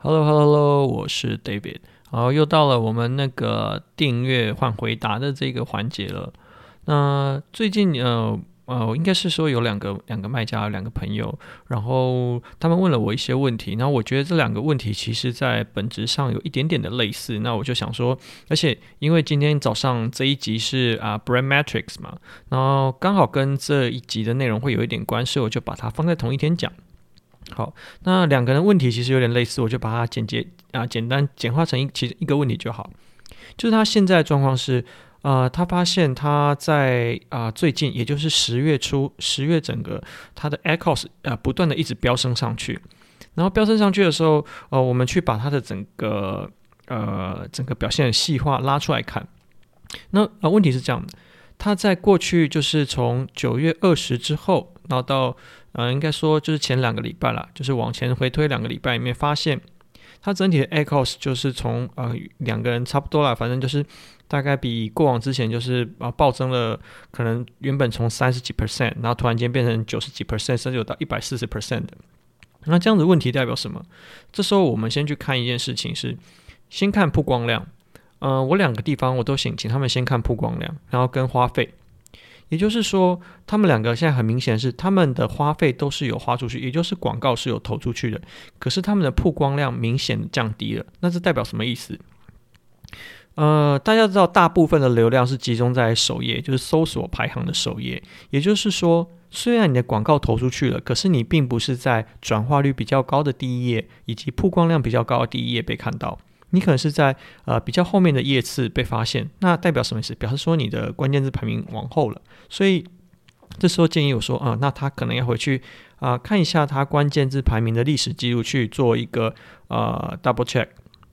Hello，Hello，Hello，我是 David。好，又到了我们那个订阅换回答的这个环节了。那最近呃呃，应该是说有两个两个卖家，两个朋友，然后他们问了我一些问题。然后我觉得这两个问题其实在本质上有一点点的类似。那我就想说，而且因为今天早上这一集是啊 Brand Matrix 嘛，然后刚好跟这一集的内容会有一点关系，我就把它放在同一天讲。好，那两个人问题其实有点类似，我就把它简洁啊，简单简化成一其实一个问题就好。就是他现在的状况是，呃，他发现他在啊、最近，也就是十月初，十月整个他的 echoes 啊、呃、不断的一直飙升上去，然后飙升上去的时候，呃，我们去把他的整个呃整个表现的细化拉出来看，那啊、呃、问题是这样的，他在过去就是从九月二十之后，然后到呃，应该说就是前两个礼拜了，就是往前回推两个礼拜里面，发现它整体的 echoes 就是从呃两个人差不多了，反正就是大概比过往之前就是啊暴增了，可能原本从三十几 percent，然后突然间变成九十几 percent，甚至有到一百四十 percent 的。那这样子问题代表什么？这时候我们先去看一件事情是，先看曝光量。呃，我两个地方我都请请他们先看曝光量，然后跟花费。也就是说，他们两个现在很明显是他们的花费都是有花出去，也就是广告是有投出去的。可是他们的曝光量明显降低了，那这代表什么意思？呃，大家知道，大部分的流量是集中在首页，就是搜索排行的首页。也就是说，虽然你的广告投出去了，可是你并不是在转化率比较高的第一页，以及曝光量比较高的第一页被看到。你可能是在呃比较后面的页次被发现，那代表什么意思？表示说你的关键字排名往后了。所以这时候建议我说啊、那他可能要回去啊、看一下他关键字排名的历史记录，去做一个呃 double check。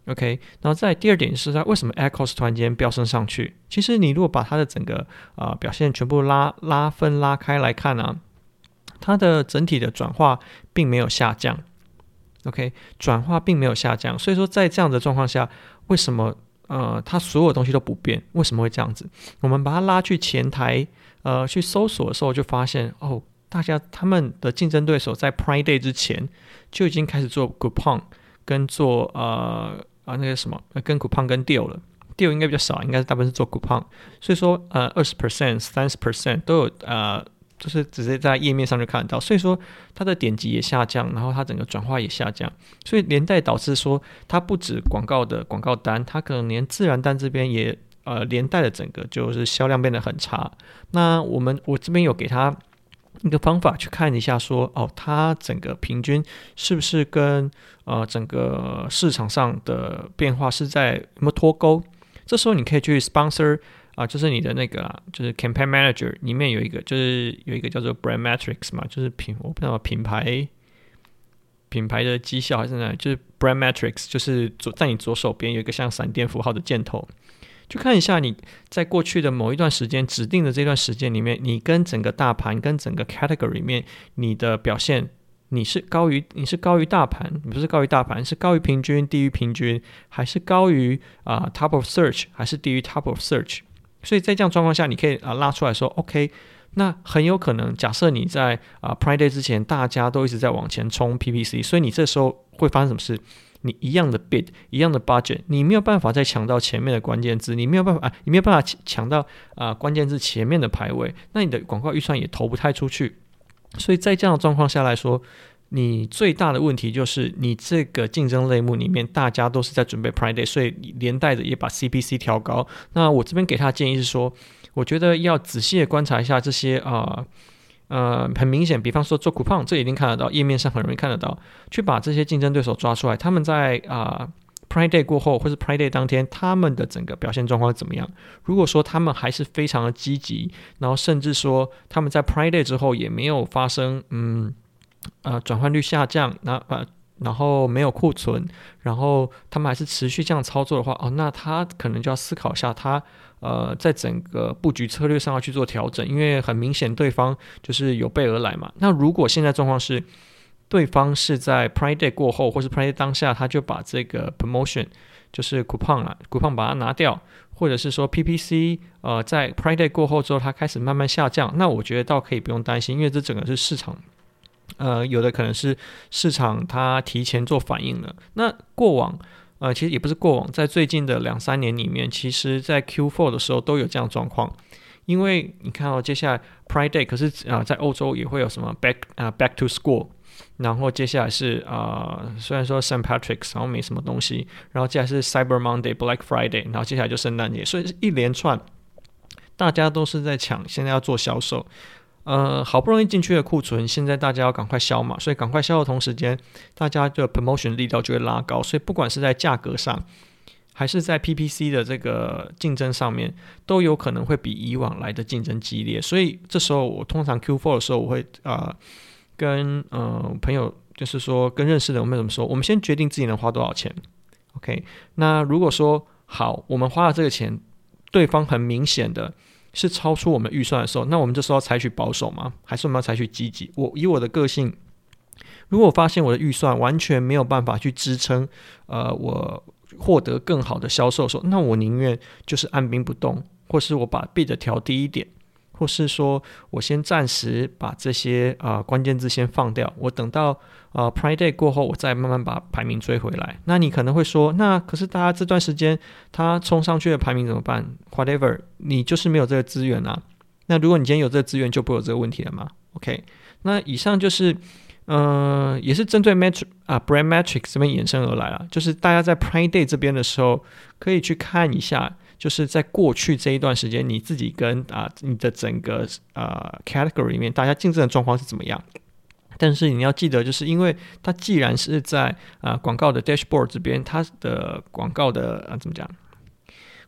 OK，然后在第二点是他为什么 Echoes 突然间飙升上去？其实你如果把它的整个啊、表现全部拉拉分拉开来看呢、啊，它的整体的转化并没有下降。OK，转化并没有下降，所以说在这样的状况下，为什么呃它所有东西都不变？为什么会这样子？我们把它拉去前台，呃，去搜索的时候就发现哦，大家他们的竞争对手在 Prime Day 之前就已经开始做 Coupon 跟做呃啊那个什么跟 Coupon 跟 Deal 了，Deal 应该比较少，应该是大部分是做 Coupon，所以说呃二十 percent、三十 percent 都有呃。就是直接在页面上就看到，所以说它的点击也下降，然后它整个转化也下降，所以连带导致说它不止广告的广告单，它可能连自然单这边也呃连带的整个就是销量变得很差。那我们我这边有给他一个方法去看一下说，说哦，它整个平均是不是跟呃整个市场上的变化是在有没有脱钩？这时候你可以去 sponsor。啊，就是你的那个啊，就是 Campaign Manager 里面有一个，就是有一个叫做 Brand Metrics 嘛，就是品我不知道品牌品牌的绩效还是哪，就是 Brand Metrics，就是左在你左手边有一个像闪电符号的箭头，就看一下你在过去的某一段时间指定的这段时间里面，你跟整个大盘跟整个 Category 里面你的表现，你是高于你是高于大盘，你不是高于大盘，是高于平均，低于平均，还是高于啊、Top of Search，还是低于 Top of Search？所以在这样状况下，你可以啊拉出来说，OK，那很有可能，假设你在啊 Prime Day 之前，大家都一直在往前冲 PPC，所以你这时候会发生什么事？你一样的 bid，一样的 budget，你没有办法再抢到前面的关键字，你没有办法啊，你没有办法抢到啊关键字前面的排位，那你的广告预算也投不太出去。所以在这样的状况下来说，你最大的问题就是，你这个竞争类目里面，大家都是在准备 Prime Day，所以连带着也把 CPC 调高。那我这边给他的建议是说，我觉得要仔细的观察一下这些啊，呃，很明显，比方说做 Coupon，这一定看得到，页面上很容易看得到，去把这些竞争对手抓出来，他们在啊 Prime Day 过后或是 Prime Day 当天，他们的整个表现状况怎么样？如果说他们还是非常的积极，然后甚至说他们在 Prime Day 之后也没有发生，嗯。呃，转换率下降，那呃，然后没有库存，然后他们还是持续这样操作的话，哦，那他可能就要思考一下，他呃，在整个布局策略上要去做调整，因为很明显对方就是有备而来嘛。那如果现在状况是，对方是在 Prime Day 过后，或是 Prime Day 当下，他就把这个 Promotion 就是 Coupon 啊，Coupon 把它拿掉，或者是说 PPC 呃，在 Prime Day 过后之后，它开始慢慢下降，那我觉得倒可以不用担心，因为这整个是市场。呃，有的可能是市场它提前做反应了。那过往，呃，其实也不是过往，在最近的两三年里面，其实在 Q4 的时候都有这样状况。因为你看到、哦、接下来 Pride Day，可是啊、在欧洲也会有什么 Back 啊、Back to School，然后接下来是啊、虽然说 Saint Patrick's 然后没什么东西，然后接下来是 Cyber Monday、Black Friday，然后接下来就圣诞节，所以是一连串，大家都是在抢，现在要做销售。呃，好不容易进去的库存，现在大家要赶快销嘛，所以赶快销的同时间，大家的 promotion 力道就会拉高，所以不管是在价格上，还是在 PPC 的这个竞争上面，都有可能会比以往来的竞争激烈。所以这时候我通常 Q4 的时候，我会啊、呃、跟呃朋友，就是说跟认识的我们怎么说，我们先决定自己能花多少钱。OK，那如果说好，我们花了这个钱，对方很明显的。是超出我们预算的时候，那我们这时候要采取保守吗？还是我们要采取积极？我以我的个性，如果发现我的预算完全没有办法去支撑，呃，我获得更好的销售的时候，那我宁愿就是按兵不动，或是我把 bid 调低一点。或是说我先暂时把这些啊、呃、关键字先放掉，我等到、呃、Prime Day 过后，我再慢慢把排名追回来。那你可能会说，那可是大家这段时间他冲上去的排名怎么办？Whatever，你就是没有这个资源啊。那如果你今天有这个资源，就不会有这个问题了吗？OK，那以上就是嗯、也是针对 Metric 啊 Brand Metrics 这边衍生而来了，就是大家在 Prime Day 这边的时候，可以去看一下。就是在过去这一段时间，你自己跟啊、你的整个啊、呃、category 里面，大家竞争的状况是怎么样？但是你要记得，就是因为它既然是在啊、广告的 dashboard 这边，它的广告的啊怎么讲？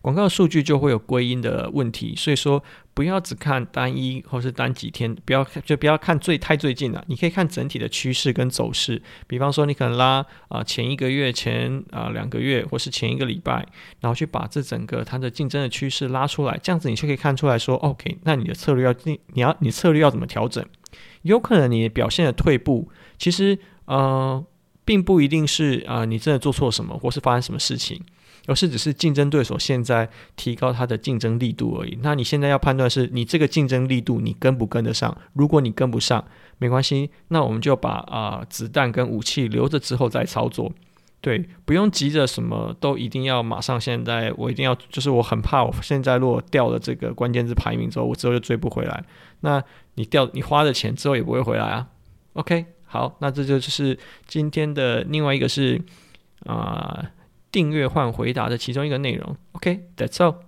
广告数据就会有归因的问题，所以说不要只看单一或是单几天，不要就不要看最太最近了，你可以看整体的趋势跟走势。比方说，你可能拉啊前一个月、前啊两个月，或是前一个礼拜，然后去把这整个它的竞争的趋势拉出来，这样子你就可以看出来说，OK，那你的策略要你你要你策略要怎么调整？有可能你表现的退步，其实呃并不一定是啊、你真的做错什么，或是发生什么事情。而是只是竞争对手现在提高它的竞争力度而已。那你现在要判断是你这个竞争力度你跟不跟得上？如果你跟不上，没关系，那我们就把啊、子弹跟武器留着之后再操作。对，不用急着什么都一定要马上。现在我一定要就是我很怕，我现在如果掉了这个关键字排名之后，我之后就追不回来。那你掉你花的钱之后也不会回来啊。OK，好，那这就是今天的另外一个是啊。订阅换回答的其中一个内容。OK，that's all。